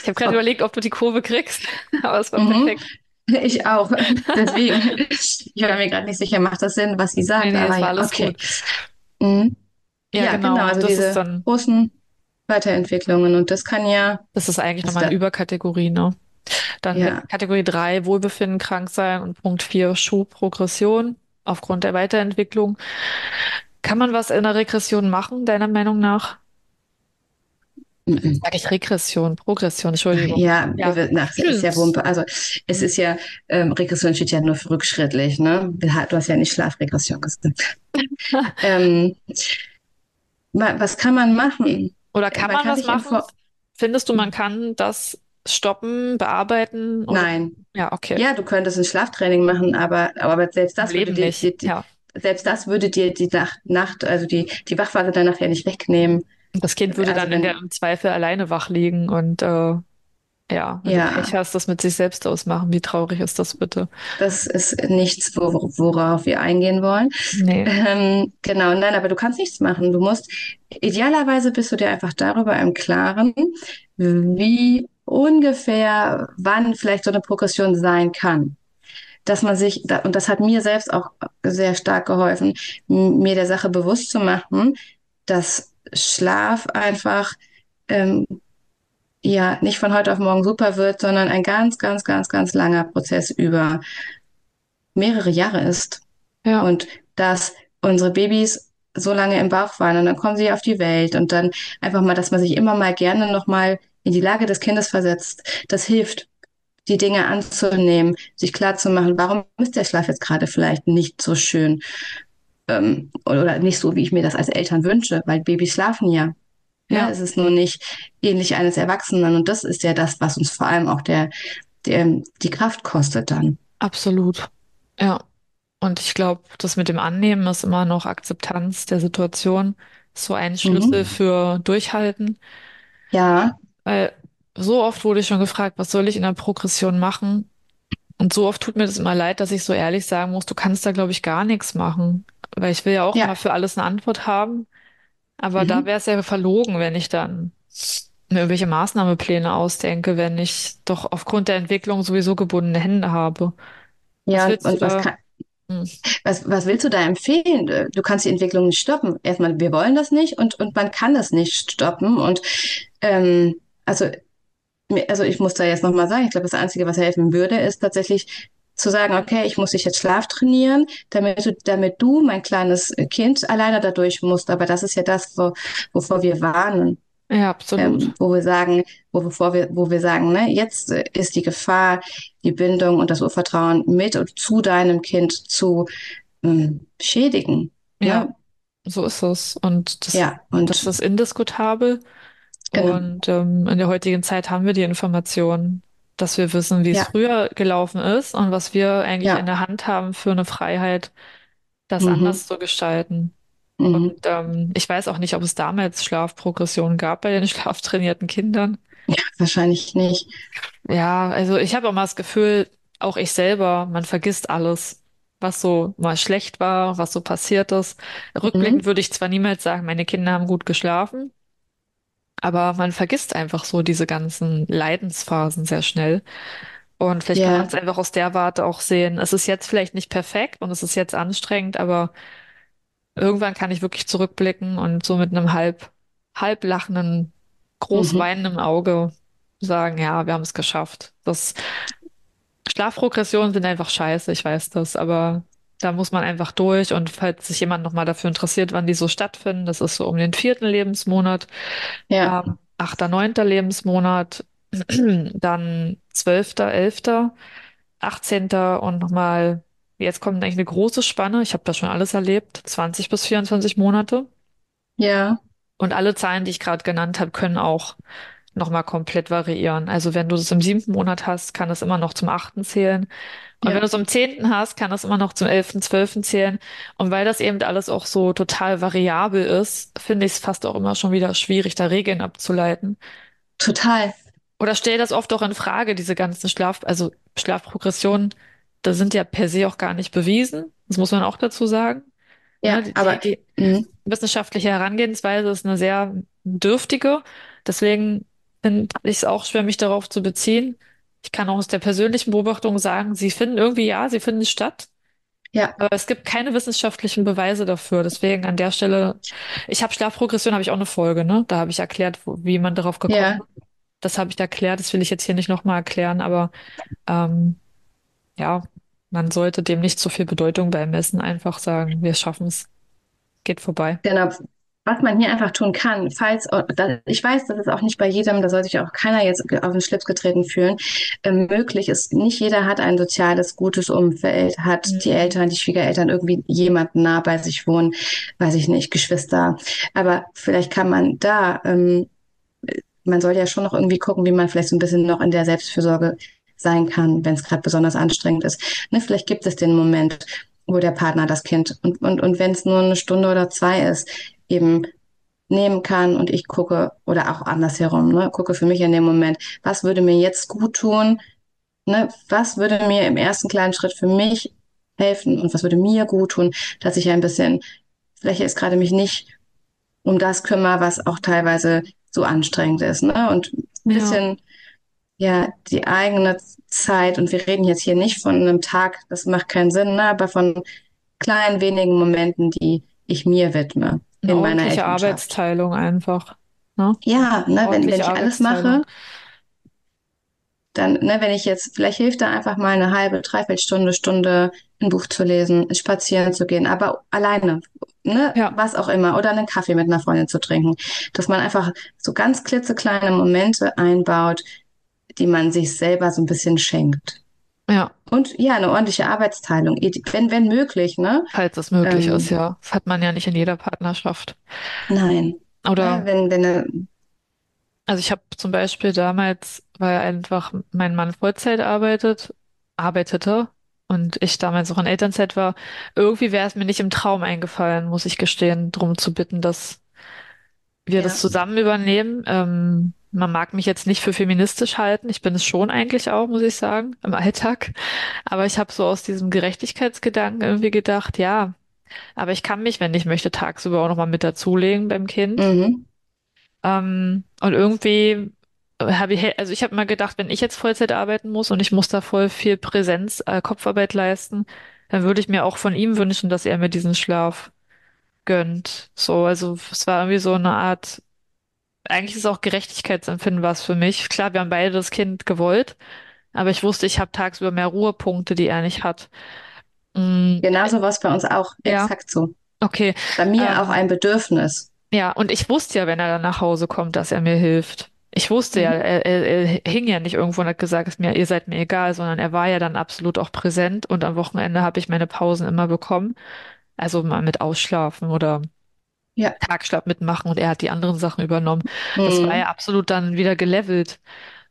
Ich habe gerade, ob, überlegt, ob du die Kurve kriegst, (laughs) aber es war mhm, perfekt. ich auch. Deswegen, ich war mir gerade nicht sicher, macht das Sinn, was sie Nee, sagt, nee, aber es war ja, alles okay. gut. Mhm. Ja, Ja, genau, genau. Also das ist diese großen Weiterentwicklungen und das kann ja, das ist eigentlich also nochmal eine da, Überkategorie, ne? Dann ja, Kategorie 3 Wohlbefinden, krank sein und Punkt 4 Schub, Progression aufgrund der Weiterentwicklung. Kann man was in der Regression machen, deiner Meinung nach? mhm. Sag ich Regression, Progression, Entschuldigung. Ja, Ja. na, es ist ja Wumpe. Also es ist ja, ähm, Regression steht ja nur für rückschrittlich, ne? Du hast ja nicht Schlafregression gesagt. (laughs) Ähm, wa- was kann man machen? Oder kann Man man kann was machen? Findest du, man kann das stoppen, bearbeiten oder? Nein. Ja, okay. Ja, du könntest ein Schlaftraining machen, aber, aber selbst das würde Leben dir, nicht. die, Ja. selbst das würde dir die Nacht, Nacht, also die, die Wachphase danach ja nicht wegnehmen. Das Kind würde Also dann in der im Zweifel alleine wach liegen und äh, ja, wenn du Pech ja, hast, das mit sich selbst ausmachen. Wie traurig ist das bitte? das ist nichts, wo, worauf wir eingehen wollen. Nee. Ähm, genau, nein, aber du kannst nichts machen. Du musst, idealerweise bist du dir einfach darüber im Klaren, wie ungefähr, wann vielleicht so eine Progression sein kann. Dass man sich, und das hat mir selbst auch sehr stark geholfen, mir der Sache bewusst zu machen, dass Schlaf einfach ähm, ja nicht von heute auf morgen super wird, sondern ein ganz, ganz, ganz, ganz langer Prozess über mehrere Jahre ist. Ja, Und dass unsere Babys so lange im Bauch waren und dann kommen sie auf die Welt und dann einfach mal, dass man sich immer mal gerne nochmal in die Lage des Kindes versetzt. Das hilft, die Dinge anzunehmen, sich klarzumachen, warum ist der Schlaf jetzt gerade vielleicht nicht so schön ähm, oder nicht so, wie ich mir das als Eltern wünsche, weil Babys schlafen ja. Ne? ja, Es ist nur nicht ähnlich eines Erwachsenen und das ist ja das, was uns vor allem auch der, der die Kraft kostet dann. absolut. Ja. Und ich glaube, das mit dem Annehmen ist immer noch Akzeptanz der Situation. So ein Schlüssel Mhm. für Durchhalten. Ja, Weil so oft wurde ich schon gefragt, was soll ich in der Progression machen? Und so oft tut mir das immer leid, dass ich so ehrlich sagen muss, du kannst da, glaube ich, gar nichts machen. Weil ich will ja auch immer Ja. für alles eine Antwort haben. Aber da Mhm. wäre es ja verlogen, wenn ich dann mir irgendwelche Maßnahmepläne ausdenke, wenn ich doch aufgrund der Entwicklung sowieso gebundene Hände habe. Was Ja, willst du und was da? kann, Hm. was, was willst du da empfehlen? Du kannst die Entwicklung nicht stoppen. Erstmal, wir wollen das nicht und, und man kann das nicht stoppen. Und ähm, also, also ich muss da jetzt nochmal sagen, ich glaube, das Einzige, was helfen würde, ist tatsächlich zu sagen, okay, ich muss dich jetzt Schlaf trainieren, damit du, damit du, mein kleines Kind, alleine dadurch musst. Aber das ist ja das, wo, wovor wir warnen. Ja, absolut. ähm, wo wir sagen, wo, bevor wir, wo wir sagen, ne, jetzt äh, ist die Gefahr, die Bindung und das Urvertrauen mit und zu deinem Kind zu ähm, schädigen. Ja, Ne? so ist es. Und das, Ja, das und ist indiskutabel. Genau. Und ähm, in der heutigen Zeit haben wir die Information, dass wir wissen, wie es Ja, früher gelaufen ist und was wir eigentlich in ja, der Hand haben für eine Freiheit, das mhm, anders zu gestalten. Und mhm. ähm, ich weiß auch nicht, ob es damals Schlafprogression gab bei den (laughs) schlaftrainierten Kindern. Wahrscheinlich nicht. Ja, also ich habe auch mal das Gefühl, auch ich selber, man vergisst alles, was so mal schlecht war, was so passiert ist. Rückblickend Mhm. würde ich zwar niemals sagen, meine Kinder haben gut geschlafen, aber man vergisst einfach so diese ganzen Leidensphasen sehr schnell. Und vielleicht kann man Ja, es einfach aus der Warte auch sehen. Es ist jetzt vielleicht nicht perfekt und es ist jetzt anstrengend, aber irgendwann kann ich wirklich zurückblicken und so mit einem halb, halb lachenden, groß mhm. weinenden Auge sagen, ja, wir haben es geschafft. Das Schlafprogressionen sind einfach scheiße, ich weiß das, aber da muss man einfach durch. Und falls sich jemand nochmal dafür interessiert, wann die so stattfinden, das ist so um den vierten Lebensmonat, Ja, ähm, achter, neunter Lebensmonat, (clears throat) dann zwölfter, elfter, achtzehnter und nochmal, jetzt kommt eigentlich eine große Spanne, ich habe das schon alles erlebt, 20 bis 24 Monate. ja, Und alle Zahlen, die ich gerade genannt habe, können auch nochmal komplett variieren. Also wenn du das im siebten Monat hast, kann es immer noch zum achten zählen. Und wenn du ja, es am zehnten hast, kann es immer noch zum elften, zwölften zählen. Und weil das eben alles auch so total variabel ist, finde ich es fast auch immer schon wieder schwierig, da Regeln abzuleiten. total. Oder stell das oft auch in Frage, diese ganzen Schlaf, also Schlafprogressionen, da sind ja per se auch gar nicht bewiesen. Das muss man auch dazu sagen. Ne, Ja, die, die aber die mhm. wissenschaftliche Herangehensweise ist eine sehr dürftige. Deswegen finde ich es auch schwer, mich darauf zu beziehen. Ich kann auch aus der persönlichen Beobachtung sagen, sie finden irgendwie, ja, sie finden statt. ja, Aber es gibt keine wissenschaftlichen Beweise dafür. Deswegen an der Stelle, ich habe Schlafprogression, habe ich auch eine Folge, ne? Da habe ich erklärt, wo, wie man darauf gekommen ja, ist. Das habe ich erklärt, das will ich jetzt hier nicht nochmal erklären, aber ähm, ja, man sollte dem nicht zu viel Bedeutung beimessen, einfach sagen, wir schaffen es, geht vorbei. Genau. Was man hier einfach tun kann, falls, ich weiß, das ist auch nicht bei jedem, da soll sich auch keiner jetzt auf den Schlips getreten fühlen, ähm, möglich ist, nicht jeder hat ein soziales, gutes Umfeld, hat die Mhm. Eltern, die Schwiegereltern irgendwie jemanden nah bei sich wohnen, weiß ich nicht, Geschwister. Aber vielleicht kann man da, ähm, man soll ja schon noch irgendwie gucken, wie man vielleicht so ein bisschen noch in der Selbstfürsorge sein kann, wenn es gerade besonders anstrengend ist. Ne, vielleicht gibt es den Moment, wo der Partner das Kind und, und, und wenn es nur eine Stunde oder zwei ist, eben nehmen kann und ich gucke oder auch andersherum, ne, gucke für mich in dem Moment, was würde mir jetzt gut tun, ne, was würde mir im ersten kleinen Schritt für mich helfen und was würde mir gut tun, dass ich ein bisschen vielleicht jetzt gerade mich nicht um das kümmere, was auch teilweise so anstrengend ist, ne, und ein Ja. bisschen ja, die eigene Zeit, und wir reden jetzt hier nicht von einem Tag, das macht keinen Sinn, ne, aber von kleinen wenigen Momenten, die ich mir widme Eine in meiner Elternschaft. Arbeitsteilung einfach. Ne? Ja, ne, wenn, wenn ich alles mache, dann, ne, wenn ich jetzt, vielleicht hilft da einfach mal eine halbe, dreiviertel Stunde, Stunde ein Buch zu lesen, spazieren zu gehen, aber alleine, ne, Ja, was auch immer, oder einen Kaffee mit einer Freundin zu trinken, dass man einfach so ganz klitzekleine Momente einbaut, die man sich selber so ein bisschen schenkt. Ja, Und ja, eine ordentliche Arbeitsteilung, wenn, wenn möglich, ne? falls es möglich ist, Ähm, ja. Das hat man ja nicht in jeder Partnerschaft. nein. Ne, Oder, wenn, wenn, eine, also ich habe zum Beispiel damals, weil einfach mein Mann Vollzeit arbeitet, arbeitete und ich damals auch in Elternzeit war, irgendwie wäre es mir nicht im Traum eingefallen, muss ich gestehen, darum zu bitten, dass wir das ja, zusammen übernehmen. Ähm, man mag mich jetzt nicht für feministisch halten. Ich bin es schon eigentlich auch, muss ich sagen, im Alltag. Aber ich habe so aus diesem Gerechtigkeitsgedanken irgendwie gedacht, ja, aber ich kann mich, wenn ich möchte, tagsüber auch nochmal mit dazulegen beim Kind. Mhm. Ähm, und irgendwie habe ich, also ich habe mal gedacht, wenn ich jetzt Vollzeit arbeiten muss und ich muss da voll viel Präsenz, äh, Kopfarbeit leisten, dann würde ich mir auch von ihm wünschen, dass er mir diesen Schlaf gönnt. So, also es war irgendwie so eine Art, eigentlich ist es auch Gerechtigkeitsempfinden was für mich. Klar, wir haben beide das Kind gewollt, aber ich wusste, ich habe tagsüber mehr Ruhepunkte, die er nicht hat. Mm, Genauso war es bei uns auch ja, exakt so. okay. Bei mir auch Ähm, ein Bedürfnis. Ja, und ich wusste ja, wenn er dann nach Hause kommt, dass er mir hilft. Ich wusste ja, Mhm. er, er, er hing ja nicht irgendwo und hat gesagt, ist mir, ihr seid mir egal, sondern er war ja dann absolut auch präsent und am Wochenende habe ich meine Pausen immer bekommen. Also mal mit Ausschlafen oder Ja. Tagschlaf mitmachen und er hat die anderen Sachen übernommen. Das war ja Mhm. absolut dann wieder gelevelt.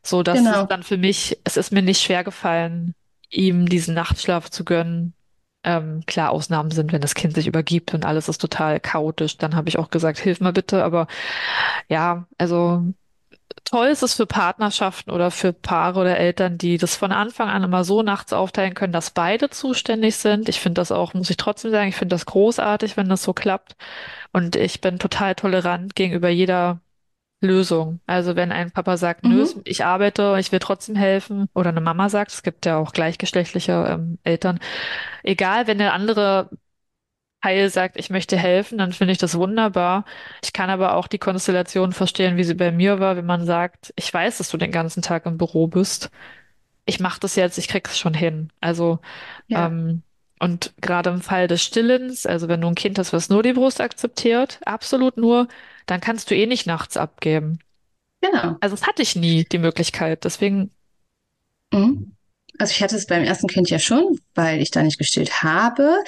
So dass es Genau. dann für mich, es ist mir nicht schwer gefallen, ihm diesen Nachtschlaf zu gönnen. Ähm, klar, Ausnahmen sind, wenn das Kind sich übergibt und alles ist total chaotisch, dann habe ich auch gesagt, hilf mal bitte, aber ja, also toll ist es für Partnerschaften oder für Paare oder Eltern, die das von Anfang an immer so nachts aufteilen können, dass beide zuständig sind. Ich finde das auch, muss ich trotzdem sagen, ich finde das großartig, wenn das so klappt. Und ich bin total tolerant gegenüber jeder Lösung. Also wenn ein Papa sagt, nö, Mhm. ich arbeite, ich will trotzdem helfen, oder eine Mama sagt, es gibt ja auch gleichgeschlechtliche ähm, Eltern, egal, wenn der andere Teil sagt, ich möchte helfen, dann finde ich das wunderbar. Ich kann aber auch die Konstellation verstehen, wie sie bei mir war, wenn man sagt, ich weiß, dass du den ganzen Tag im Büro bist. Ich mache das jetzt, ich krieg's schon hin. Also, Ja, ähm, und gerade im Fall des Stillens, also wenn du ein Kind hast, was nur die Brust akzeptiert, absolut nur, dann kannst du eh nicht nachts abgeben. genau. Also, das hatte ich nie, die Möglichkeit. Deswegen, Mhm. Also ich hatte es beim ersten Kind ja schon, weil ich da nicht gestillt habe.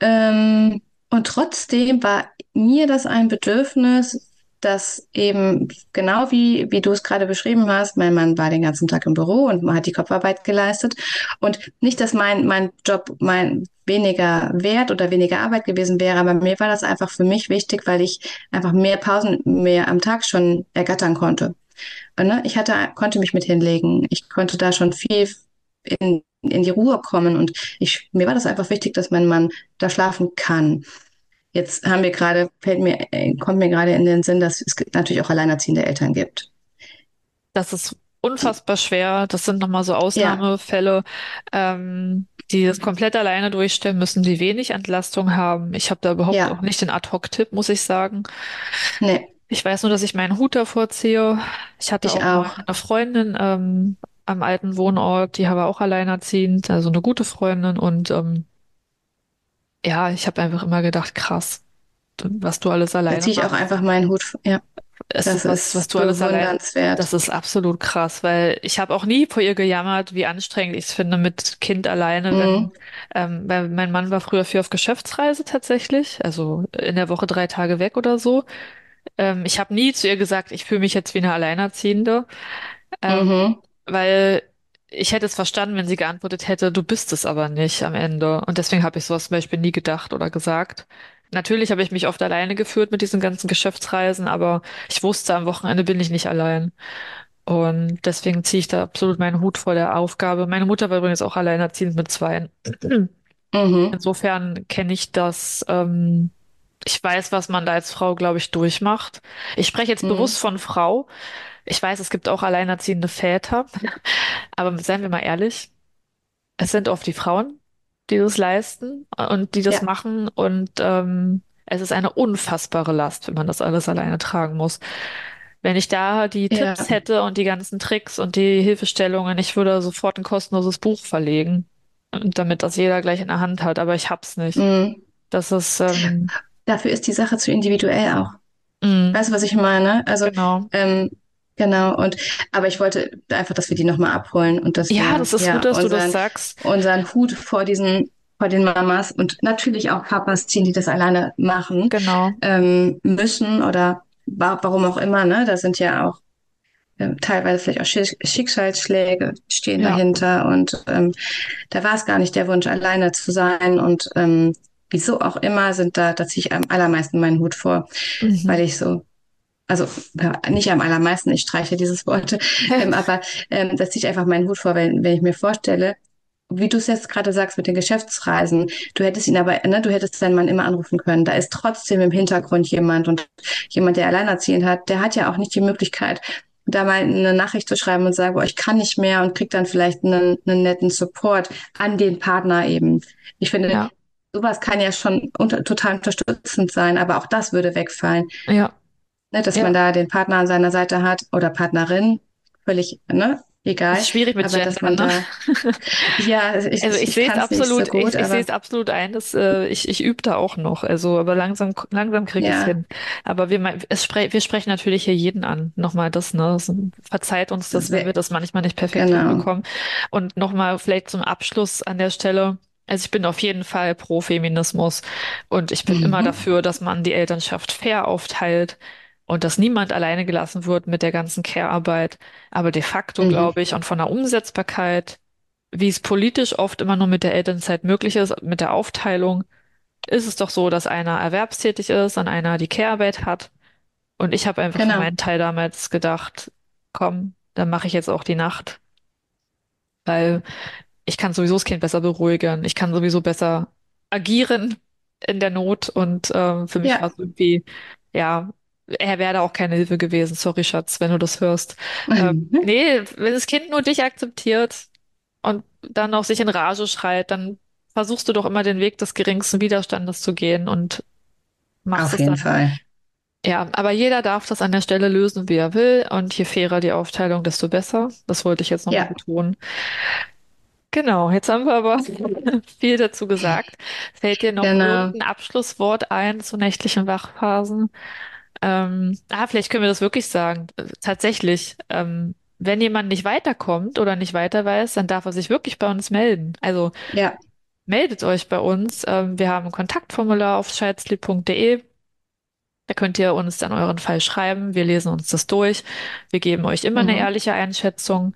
Ähm, und trotzdem war mir das ein Bedürfnis, dass eben genau wie, wie du es gerade beschrieben hast, mein Mann war den ganzen Tag im Büro und hat die Kopfarbeit geleistet. Und nicht, dass mein, mein Job mein weniger wert oder weniger Arbeit gewesen wäre, aber mir war das einfach für mich wichtig, weil ich einfach mehr Pausen mehr am Tag schon ergattern konnte. Ne? Ich hatte, konnte mich mit hinlegen. Ich konnte da schon viel in, in die Ruhe kommen und ich, mir war das einfach wichtig, dass mein Mann da schlafen kann. Jetzt haben wir gerade, fällt mir, äh, kommt mir gerade in den Sinn, dass es natürlich auch alleinerziehende Eltern gibt. das ist unfassbar schwer. Das sind nochmal so Ja, Ausnahmefälle, ähm, die das komplett alleine durchstellen müssen, die wenig Entlastung haben. Ich habe da überhaupt auch ja, nicht den Ad-Hoc-Tipp, muss ich sagen. nee, Ich weiß nur, dass ich meinen Hut davor ziehe. Ich hatte ich auch auch. eine Freundin ähm, am alten Wohnort, die war auch alleinerziehend, also eine gute Freundin. Und ähm, ja, ich habe einfach immer gedacht, krass, was du alles Da alleine ziehe ich auch machst. einfach meinen Hut. Ja, Es ist das was, was ist du alles allein. Das ist absolut krass, weil ich habe auch nie vor ihr gejammert, wie anstrengend ich es finde mit Kind alleine, wenn, Mhm, ähm, weil mein Mann war früher viel auf Geschäftsreise tatsächlich, also in der Woche drei Tage weg oder so. Ähm, ich habe nie zu ihr gesagt, ich fühle mich jetzt wie eine Alleinerziehende. Ähm, mhm, weil ich hätte es verstanden, wenn sie geantwortet hätte, du bist es aber nicht am Ende. Und deswegen habe ich sowas zum Beispiel nie gedacht oder gesagt. Natürlich habe ich mich oft alleine geführt mit diesen ganzen Geschäftsreisen, aber ich wusste, am Wochenende bin ich nicht allein. Und deswegen ziehe ich da absolut meinen Hut vor der Aufgabe. Meine Mutter war übrigens auch alleinerziehend mit zwei. mhm, Insofern kenne ich das, ähm, ich weiß, was man da als Frau, glaube ich, durchmacht. Ich spreche jetzt bewusst mhm. von Frau. Ich weiß, es gibt auch alleinerziehende Väter. (laughs) Aber seien wir mal ehrlich, es sind oft die Frauen, die das leisten und die das Ja, machen. Und ähm, es ist eine unfassbare Last, wenn man das alles alleine tragen muss. Wenn ich da die ja, Tipps hätte und die ganzen Tricks und die Hilfestellungen, ich würde sofort ein kostenloses Buch verlegen, damit das jeder gleich in der Hand hat. Aber ich hab's nicht. mhm. Das ist, ähm, Dafür ist die Sache zu individuell auch. mh, Weißt du, was ich meine? Also, genau. ähm, genau, und aber ich wollte einfach, dass wir die nochmal abholen und dass Ja, wir das ist gut, ja dass du das unseren, sagst. unseren Hut vor diesen, vor den Mamas und natürlich auch Papas ziehen, die das alleine machen, Genau. ähm, müssen oder wa warum auch immer, ne? Da sind ja auch ähm, teilweise vielleicht auch Schick Schicksalsschläge stehen Ja. dahinter und ähm, da war es gar nicht der Wunsch, alleine zu sein und ähm, wieso auch immer sind da, da ziehe ich am allermeisten meinen Hut vor, Mhm. weil ich so also nicht am allermeisten, ich streiche dieses Wort, ähm, (laughs) aber ähm, das ziehe ich einfach meinen Hut vor, wenn, wenn ich mir vorstelle, wie du es jetzt gerade sagst mit den Geschäftsreisen, du hättest ihn aber, ne, du hättest deinen Mann immer anrufen können. Da ist trotzdem im Hintergrund jemand und jemand, der alleinerziehend hat, der hat ja auch nicht die Möglichkeit, da mal eine Nachricht zu schreiben und sagen, boah, ich kann nicht mehr und kriegt dann vielleicht einen, einen netten Support an den Partner eben. Ich finde, Ja, sowas kann ja schon unter, total unterstützend sein, aber auch das würde wegfallen ja, ne, dass man ja. da den Partner an seiner Seite hat oder Partnerin, völlig, ne, egal. Ist schwierig mit Aber dass Gendern, man ne? da, (laughs) ja, ich, Also ich, ich sehe es nicht so absolut, gut, ich, ich sehe es absolut ein, dass äh, ich, ich übe da auch noch. Also, aber langsam, langsam kriege ich es ja, hin. Aber wir, es spre wir sprechen natürlich hier jeden an. Nochmal das, ne? Das, verzeiht uns das das, wenn wir das manchmal nicht perfekt genau. hinbekommen. Und nochmal vielleicht zum Abschluss an der Stelle. Also ich bin auf jeden Fall pro Feminismus und ich bin immer Mhm. dafür, dass man die Elternschaft fair aufteilt und dass niemand alleine gelassen wird mit der ganzen Care-Arbeit. Aber de facto Mhm. glaube ich und von der Umsetzbarkeit wie es politisch oft immer nur mit der Elternzeit möglich ist, mit der Aufteilung, ist es doch so, dass einer erwerbstätig ist und einer die Care-Arbeit hat. Und ich habe einfach für Genau. meinen Teil damals gedacht, komm, dann mache ich jetzt auch die Nacht, weil ich kann sowieso das Kind besser beruhigen, ich kann sowieso besser agieren in der Not und ähm, für mich war Ja. es irgendwie, ja, er wäre da auch keine Hilfe gewesen. Sorry, Schatz, wenn du das hörst. Ähm, (laughs) nee, wenn das Kind nur dich akzeptiert, und dann auch sich in Rage schreit, dann versuchst du doch immer den Weg des geringsten Widerstandes zu gehen und machst Auf es jeden dann. Fall. Ja, aber jeder darf das an der Stelle lösen, wie er will. Und je fairer die Aufteilung, desto besser. Das wollte ich jetzt nochmal Ja, betonen. Genau, jetzt haben wir aber (laughs) viel dazu gesagt. Fällt dir noch genau. irgendein Abschlusswort ein zu nächtlichen Wachphasen? Ähm, ah, vielleicht können wir das wirklich sagen. Tatsächlich, ähm, wenn jemand nicht weiterkommt oder nicht weiter weiß, dann darf er sich wirklich bei uns melden. Also Ja. meldet euch bei uns. Ähm, wir haben ein Kontaktformular auf scheidsley.de. Da könnt ihr uns dann euren Fall schreiben. Wir lesen uns das durch. Wir geben euch immer eine Mhm. ehrliche Einschätzung.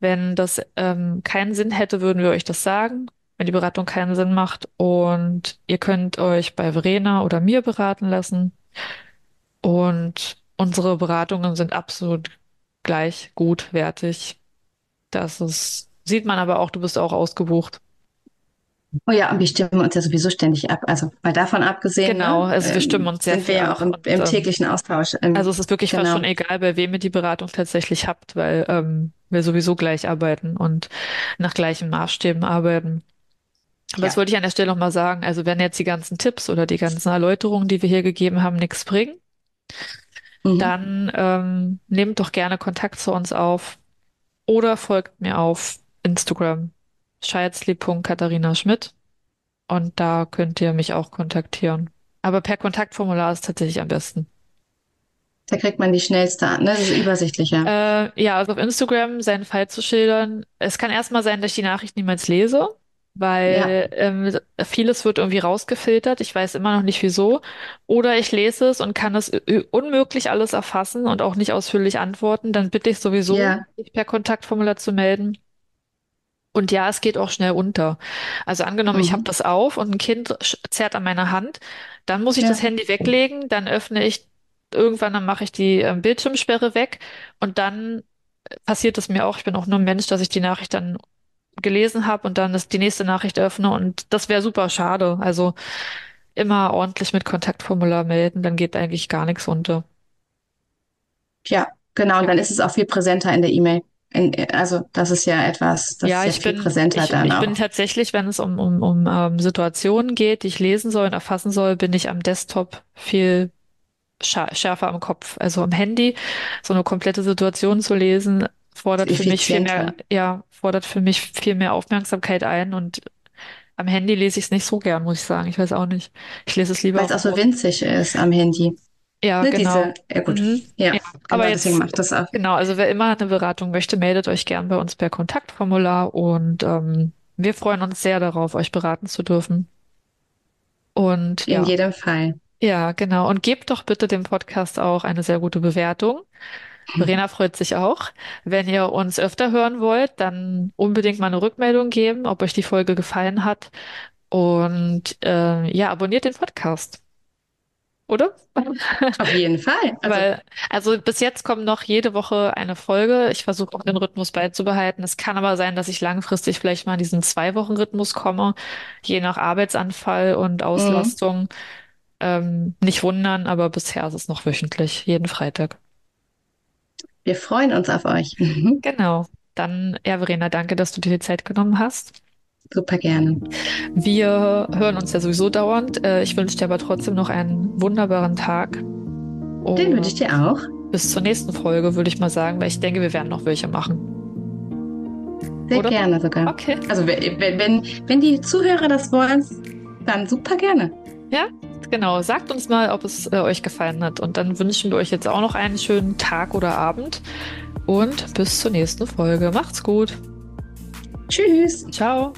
Wenn das ähm, keinen Sinn hätte, würden wir euch das sagen, wenn die Beratung keinen Sinn macht. Und ihr könnt euch bei Verena oder mir beraten lassen. Und unsere Beratungen sind absolut gleich gut, wertig. Das ist, sieht man aber auch, du bist auch ausgebucht. Oh ja, und wir stimmen uns ja sowieso ständig ab. Also mal davon abgesehen, Genau, ne, also wir stimmen ähm, uns sehr sind wir viel ja auch im, Und im ähm, täglichen Austausch. Also Ähm, es ist wirklich fast schon genau. egal, bei wem ihr die Beratung tatsächlich habt, weil ähm, wir sowieso gleich arbeiten und nach gleichen Maßstäben arbeiten. Aber das wollte ich an der Stelle nochmal sagen. Also wenn jetzt die ganzen Tipps oder die ganzen Erläuterungen, die wir hier gegeben haben, nichts bringen, Mhm. dann ähm, nehmt doch gerne Kontakt zu uns auf oder folgt mir auf Instagram scheizli.katharina Schmidt und da könnt ihr mich auch kontaktieren. Aber per Kontaktformular ist tatsächlich am besten. Da kriegt man die schnellste an, ne? Das ist übersichtlicher. Äh, ja, also auf Instagram seinen Fall zu schildern. Es kann erstmal sein, dass ich die Nachricht niemals lese, Ja, weil ähm, vieles wird irgendwie rausgefiltert. Ich weiß immer noch nicht wieso. Oder ich lese es und kann es ü- unmöglich alles erfassen und auch nicht ausführlich antworten. Dann bitte ich sowieso, ja. per Kontaktformular zu melden. Und ja, es geht auch schnell unter. Also angenommen, ich habe Mhm. das auf und ein Kind sch- zerrt an meiner Hand, dann muss ich das Ja, Handy weglegen, dann öffne ich irgendwann, dann mache ich die ähm, Bildschirmsperre weg und dann passiert es mir auch. Ich bin auch nur ein Mensch, dass ich die Nachricht dann gelesen habe und dann das, die nächste Nachricht öffne und das wäre super schade. Also immer ordentlich mit Kontaktformular melden, dann geht eigentlich gar nichts unter. ja, genau. Und Ja. dann ist es auch viel präsenter in der E-Mail. Also das ist ja etwas, das ist Ja, ja ich viel bin, präsenter ich, dann ich bin auch. tatsächlich, wenn es um, um, um ähm, Situationen geht, die ich lesen soll und erfassen soll, bin ich am Desktop viel schärfer am Kopf. Also am Handy so eine komplette Situation zu lesen, fordert für mich viel mehr, ja, fordert für mich viel mehr Aufmerksamkeit ein und am Handy lese ich es nicht so gern, muss ich sagen. Ich weiß auch nicht. Ich lese es lieber Weil es auch so winzig ist am Handy. Ja, Ne, genau. diese, ja gut. Mhm. Ja, Ja, aber genau, deswegen jetzt, macht das auch. genau, also wer immer eine Beratung möchte, meldet euch gern bei uns per Kontaktformular und ähm, wir freuen uns sehr darauf, euch beraten zu dürfen. Und In ja, jedem Fall. ja, genau. Und gebt doch bitte dem Podcast auch eine sehr gute Bewertung. Verena freut sich auch. Wenn ihr uns öfter hören wollt, dann unbedingt mal eine Rückmeldung geben, ob euch die Folge gefallen hat. Und äh, ja, abonniert den Podcast. oder? Auf jeden Fall. (laughs) Also, Weil, also bis jetzt kommt noch jede Woche eine Folge. Ich versuche auch den Rhythmus beizubehalten. Es kann aber sein, dass ich langfristig vielleicht mal in diesen Zwei-Wochen-Rhythmus komme, je nach Arbeitsanfall und mhm. Auslastung. Ähm, nicht wundern, aber bisher ist es noch wöchentlich, jeden Freitag. Wir freuen uns auf euch. Mhm. Genau. Dann, ja, Verena, danke, dass du dir die Zeit genommen hast. Super gerne. Wir hören uns ja sowieso dauernd. Äh, ich wünsche dir aber trotzdem noch einen wunderbaren Tag. Den wünsche ich dir auch. Bis zur nächsten Folge, würde ich mal sagen, weil ich denke, wir werden noch welche machen. Sehr Oder? gerne sogar. Okay. Also wenn, wenn, wenn die Zuhörer das wollen, dann super gerne. Ja, genau. Sagt uns mal, ob es äh, euch gefallen hat. Und dann wünschen wir euch jetzt auch noch einen schönen Tag oder Abend. Und bis zur nächsten Folge. Macht's gut. Tschüss. Ciao.